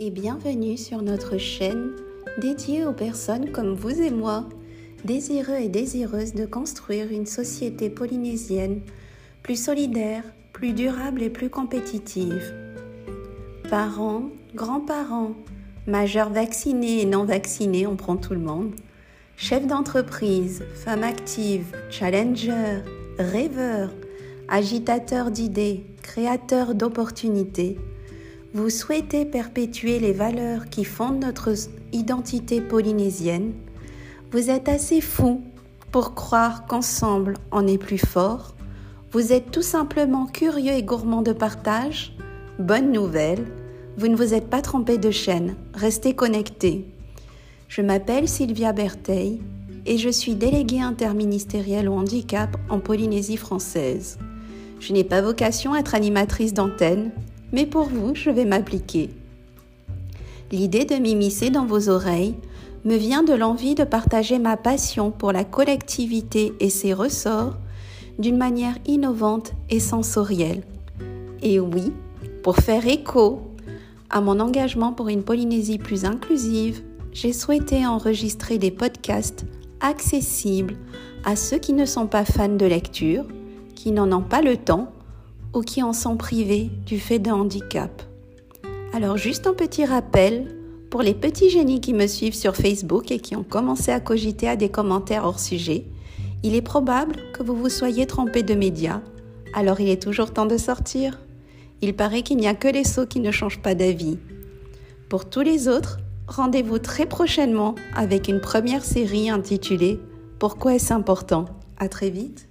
Bienvenue sur notre chaîne dédiée aux personnes comme vous et moi, désireux et désireuses de construire une société polynésienne plus solidaire, plus durable et plus compétitive. Parents, grands-parents, majeurs vaccinés et non vaccinés, on prend tout le monde. Chefs d'entreprise, femmes actives, challengers, rêveurs, agitateurs d'idées, créateurs d'opportunités vous souhaitez perpétuer les valeurs qui fondent notre identité polynésienne, vous êtes assez fou pour croire qu'ensemble on est plus fort, vous êtes tout simplement curieux et gourmand de partage, bonne nouvelle, vous ne vous êtes pas trompé de chaîne, restez connectés. Je m'appelle Sylvia Bertheil et je suis déléguée interministérielle au handicap en Polynésie française. Je n'ai pas vocation à être animatrice d'antenne, mais pour vous, je vais m'appliquer. L'idée de m'immiscer dans vos oreilles me vient de l'envie de partager ma passion pour la collectivité et ses ressorts d'une manière innovante et sensorielle. Et oui, pour faire écho à mon engagement pour une Polynésie plus inclusive, j'ai souhaité enregistrer des podcasts accessibles à ceux qui ne sont pas fans de lecture, qui n'en ont pas le temps ou qui en sont privés du fait d'un handicap. Alors juste un petit rappel pour les petits génies qui me suivent sur Facebook et qui ont commencé à cogiter à des commentaires hors sujet, il est probable que vous vous soyez trompé de médias, alors il est toujours temps de sortir. Il paraît qu'il n'y a que les sots qui ne changent pas d'avis. Pour tous les autres, rendez-vous très prochainement avec une première série intitulée Pourquoi est-ce important? À très vite